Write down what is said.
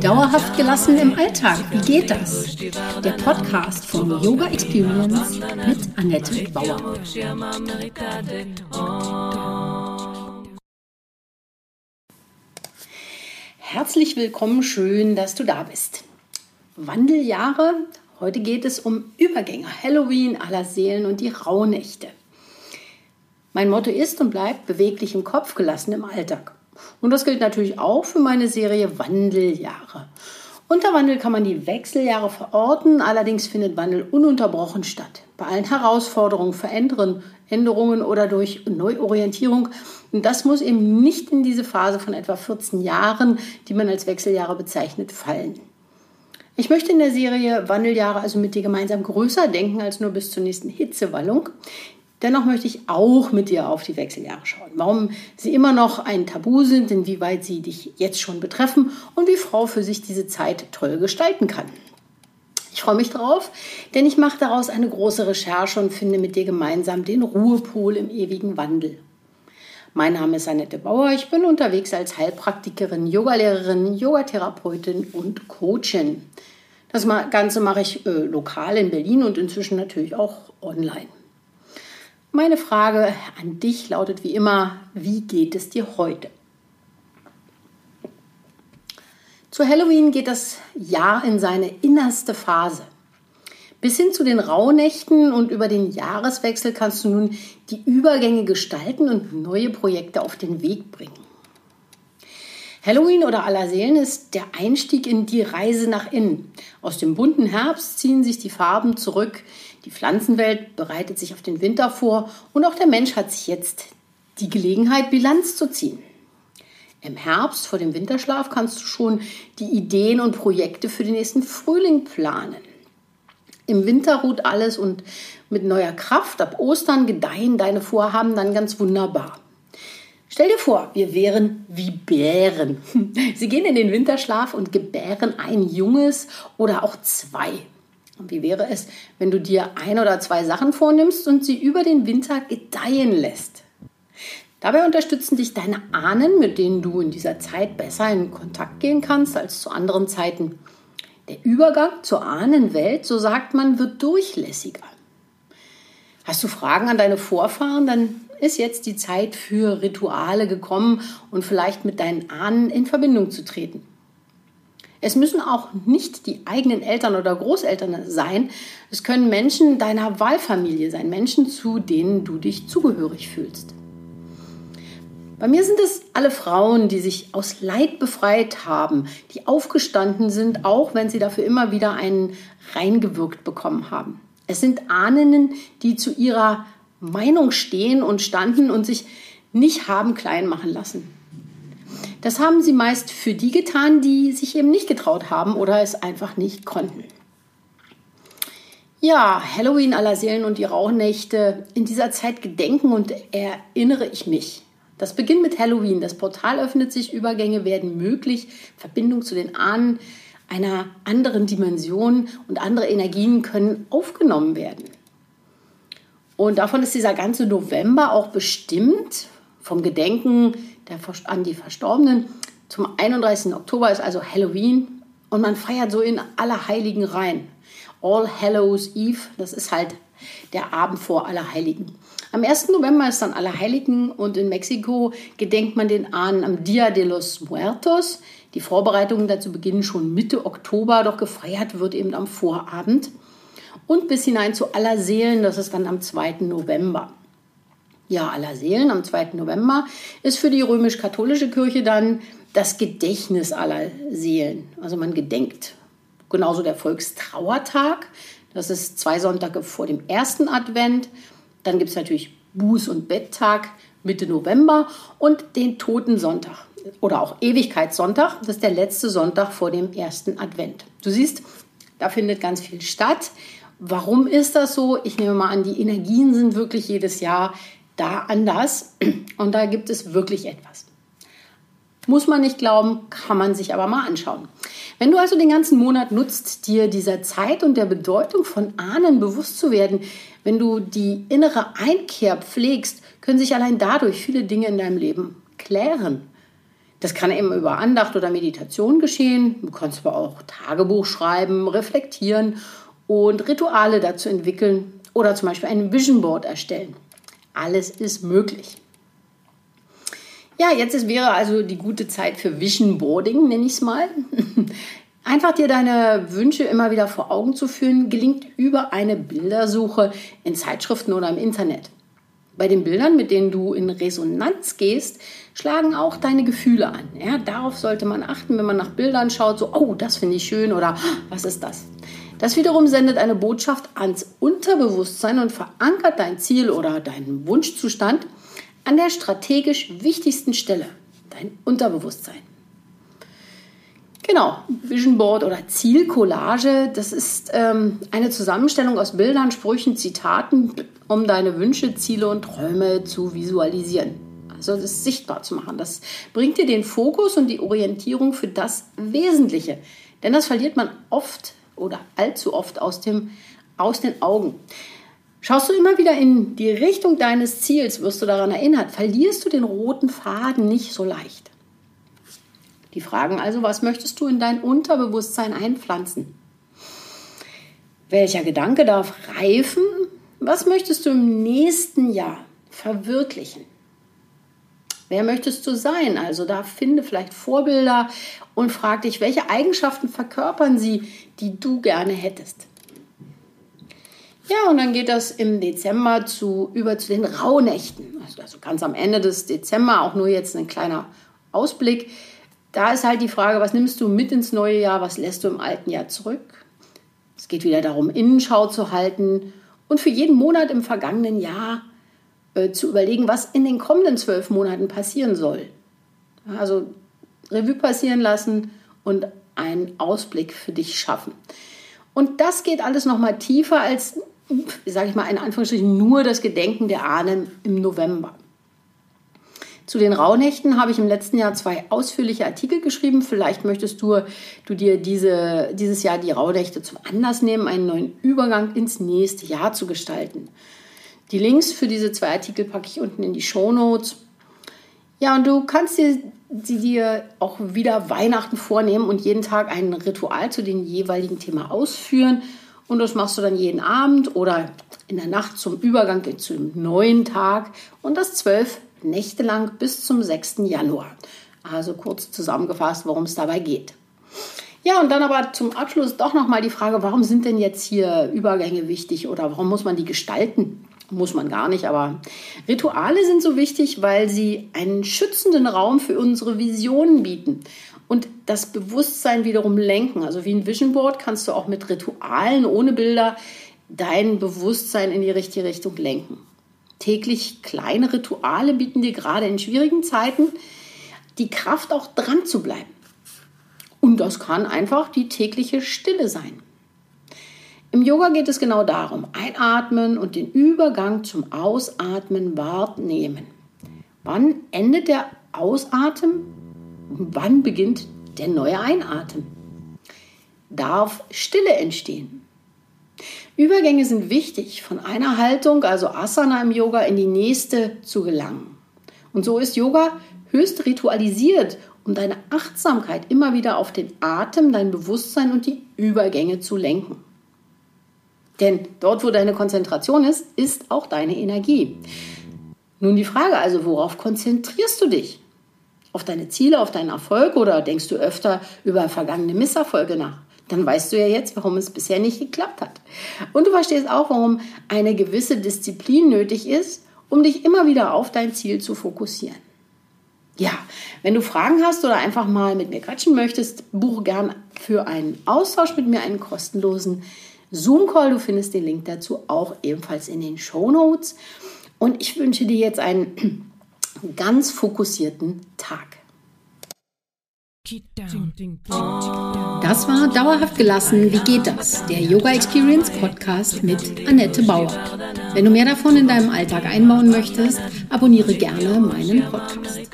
Dauerhaft gelassen im Alltag, wie geht das? Der Podcast von Yoga Experience mit Annette Bauer. Herzlich willkommen, schön, dass du da bist. Wandeljahre, heute geht es um Übergänge, Halloween aller Seelen und die Rauhnächte. Mein Motto ist und bleibt beweglich im Kopf, gelassen im Alltag. Und das gilt natürlich auch für meine Serie Wandeljahre. Unter Wandel kann man die Wechseljahre verorten, allerdings findet Wandel ununterbrochen statt. Bei allen Herausforderungen, Veränderungen, Änderungen oder durch Neuorientierung. Und das muss eben nicht in diese Phase von etwa 14 Jahren, die man als Wechseljahre bezeichnet, fallen. Ich möchte in der Serie Wandeljahre also mit dir gemeinsam größer denken als nur bis zur nächsten Hitzewallung. Dennoch möchte ich auch mit dir auf die Wechseljahre schauen. Warum sie immer noch ein Tabu sind, inwieweit sie dich jetzt schon betreffen und wie Frau für sich diese Zeit toll gestalten kann. Ich freue mich drauf, denn ich mache daraus eine große Recherche und finde mit dir gemeinsam den Ruhepol im ewigen Wandel. Mein Name ist Annette Bauer. Ich bin unterwegs als Heilpraktikerin, Yogalehrerin, Yogatherapeutin und Coachin. Das Ganze mache ich äh, lokal in Berlin und inzwischen natürlich auch online. Meine Frage an dich lautet wie immer, wie geht es dir heute? Zu Halloween geht das Jahr in seine innerste Phase. Bis hin zu den Rauhnächten und über den Jahreswechsel kannst du nun die Übergänge gestalten und neue Projekte auf den Weg bringen. Halloween oder Allerseelen ist der Einstieg in die Reise nach innen. Aus dem bunten Herbst ziehen sich die Farben zurück die Pflanzenwelt bereitet sich auf den Winter vor und auch der Mensch hat sich jetzt die Gelegenheit, Bilanz zu ziehen. Im Herbst vor dem Winterschlaf kannst du schon die Ideen und Projekte für den nächsten Frühling planen. Im Winter ruht alles und mit neuer Kraft ab Ostern gedeihen deine Vorhaben dann ganz wunderbar. Stell dir vor, wir wären wie Bären. Sie gehen in den Winterschlaf und gebären ein Junges oder auch zwei. Und wie wäre es, wenn du dir ein oder zwei Sachen vornimmst und sie über den Winter gedeihen lässt? Dabei unterstützen dich deine Ahnen, mit denen du in dieser Zeit besser in Kontakt gehen kannst als zu anderen Zeiten. Der Übergang zur Ahnenwelt, so sagt man, wird durchlässiger. Hast du Fragen an deine Vorfahren, dann ist jetzt die Zeit für Rituale gekommen und vielleicht mit deinen Ahnen in Verbindung zu treten. Es müssen auch nicht die eigenen Eltern oder Großeltern sein. Es können Menschen deiner Wahlfamilie sein, Menschen, zu denen du dich zugehörig fühlst. Bei mir sind es alle Frauen, die sich aus Leid befreit haben, die aufgestanden sind, auch wenn sie dafür immer wieder einen reingewirkt bekommen haben. Es sind Ahnen, die zu ihrer Meinung stehen und standen und sich nicht haben klein machen lassen. Das haben sie meist für die getan, die sich eben nicht getraut haben oder es einfach nicht konnten. Ja, Halloween aller Seelen und die Rauhnächte. In dieser Zeit gedenken und erinnere ich mich. Das beginnt mit Halloween. Das Portal öffnet sich, Übergänge werden möglich, Verbindung zu den Ahnen einer anderen Dimension und andere Energien können aufgenommen werden. Und davon ist dieser ganze November auch bestimmt vom Gedenken der, an die Verstorbenen. Zum 31. Oktober ist also Halloween und man feiert so in Allerheiligen rein. All Hallows Eve, das ist halt der Abend vor Allerheiligen. Am 1. November ist dann Allerheiligen und in Mexiko gedenkt man den Ahnen am Dia de los Muertos. Die Vorbereitungen dazu beginnen schon Mitte Oktober, doch gefeiert wird eben am Vorabend. Und bis hinein zu Allerseelen, das ist dann am 2. November. Ja aller Seelen am 2. November ist für die römisch-katholische Kirche dann das Gedächtnis aller Seelen. Also man gedenkt. Genauso der Volkstrauertag. Das ist zwei Sonntage vor dem ersten Advent. Dann gibt es natürlich Buß- und Betttag Mitte November und den Totensonntag oder auch Ewigkeitssonntag. Das ist der letzte Sonntag vor dem ersten Advent. Du siehst, da findet ganz viel statt. Warum ist das so? Ich nehme mal an, die Energien sind wirklich jedes Jahr da anders und da gibt es wirklich etwas. Muss man nicht glauben, kann man sich aber mal anschauen. Wenn du also den ganzen Monat nutzt, dir dieser Zeit und der Bedeutung von Ahnen bewusst zu werden, wenn du die innere Einkehr pflegst, können sich allein dadurch viele Dinge in deinem Leben klären. Das kann eben über Andacht oder Meditation geschehen. Du kannst aber auch Tagebuch schreiben, reflektieren und Rituale dazu entwickeln oder zum Beispiel ein Vision Board erstellen. Alles ist möglich. Ja, jetzt ist, wäre also die gute Zeit für Vision Boarding, nenne ich es mal. Einfach dir deine Wünsche immer wieder vor Augen zu führen, gelingt über eine Bildersuche in Zeitschriften oder im Internet. Bei den Bildern, mit denen du in Resonanz gehst, schlagen auch deine Gefühle an. Ja, darauf sollte man achten, wenn man nach Bildern schaut, so, oh, das finde ich schön oder was ist das? Das wiederum sendet eine Botschaft ans Unterbewusstsein und verankert dein Ziel oder deinen Wunschzustand an der strategisch wichtigsten Stelle, dein Unterbewusstsein. Genau, Vision Board oder Zielcollage, das ist ähm, eine Zusammenstellung aus Bildern, Sprüchen, Zitaten, um deine Wünsche, Ziele und Träume zu visualisieren. Also das sichtbar zu machen. Das bringt dir den Fokus und die Orientierung für das Wesentliche. Denn das verliert man oft oder allzu oft aus, dem, aus den Augen. Schaust du immer wieder in die Richtung deines Ziels, wirst du daran erinnert, verlierst du den roten Faden nicht so leicht. Die fragen also, was möchtest du in dein Unterbewusstsein einpflanzen? Welcher Gedanke darf reifen? Was möchtest du im nächsten Jahr verwirklichen? Wer möchtest du sein? Also da finde vielleicht Vorbilder und frag dich, welche Eigenschaften verkörpern sie, die du gerne hättest. Ja, und dann geht das im Dezember zu, über zu den Rauhnächten. Also ganz am Ende des Dezember, auch nur jetzt ein kleiner Ausblick da ist halt die Frage, was nimmst du mit ins neue Jahr, was lässt du im alten Jahr zurück? Es geht wieder darum, Innenschau zu halten und für jeden Monat im vergangenen Jahr äh, zu überlegen, was in den kommenden zwölf Monaten passieren soll. Also Revue passieren lassen und einen Ausblick für dich schaffen. Und das geht alles noch mal tiefer als, sage ich mal, in Anführungsstrichen nur das Gedenken der Ahnen im November. Zu den Rauhnächten habe ich im letzten Jahr zwei ausführliche Artikel geschrieben. Vielleicht möchtest du, du dir diese, dieses Jahr die Rauhnächte zum Anlass nehmen, einen neuen Übergang ins nächste Jahr zu gestalten. Die Links für diese zwei Artikel packe ich unten in die Show Notes. Ja, und du kannst dir, sie dir auch wieder Weihnachten vornehmen und jeden Tag ein Ritual zu dem jeweiligen Thema ausführen. Und das machst du dann jeden Abend oder in der Nacht zum Übergang zu dem neuen Tag und das zwölf Nächte lang bis zum 6. Januar. Also kurz zusammengefasst, worum es dabei geht. Ja, und dann aber zum Abschluss doch nochmal die Frage, warum sind denn jetzt hier Übergänge wichtig oder warum muss man die gestalten? Muss man gar nicht, aber Rituale sind so wichtig, weil sie einen schützenden Raum für unsere Visionen bieten und das Bewusstsein wiederum lenken. Also wie ein Vision Board kannst du auch mit Ritualen ohne Bilder dein Bewusstsein in die richtige Richtung lenken. Täglich kleine Rituale bieten dir gerade in schwierigen Zeiten die Kraft, auch dran zu bleiben. Und das kann einfach die tägliche Stille sein. Im Yoga geht es genau darum, einatmen und den Übergang zum Ausatmen wahrnehmen. Wann endet der Ausatmen? Wann beginnt der neue Einatmen? Darf Stille entstehen? Übergänge sind wichtig, von einer Haltung, also Asana im Yoga, in die nächste zu gelangen. Und so ist Yoga höchst ritualisiert, um deine Achtsamkeit immer wieder auf den Atem, dein Bewusstsein und die Übergänge zu lenken. Denn dort, wo deine Konzentration ist, ist auch deine Energie. Nun die Frage also, worauf konzentrierst du dich? Auf deine Ziele, auf deinen Erfolg oder denkst du öfter über vergangene Misserfolge nach? dann weißt du ja jetzt, warum es bisher nicht geklappt hat. Und du verstehst auch, warum eine gewisse Disziplin nötig ist, um dich immer wieder auf dein Ziel zu fokussieren. Ja, wenn du Fragen hast oder einfach mal mit mir quatschen möchtest, buche gern für einen Austausch mit mir einen kostenlosen Zoom-Call. Du findest den Link dazu auch ebenfalls in den Show Notes. Und ich wünsche dir jetzt einen ganz fokussierten Tag. Das war Dauerhaft gelassen. Wie geht das? Der Yoga Experience Podcast mit Annette Bauer. Wenn du mehr davon in deinem Alltag einbauen möchtest, abonniere gerne meinen Podcast.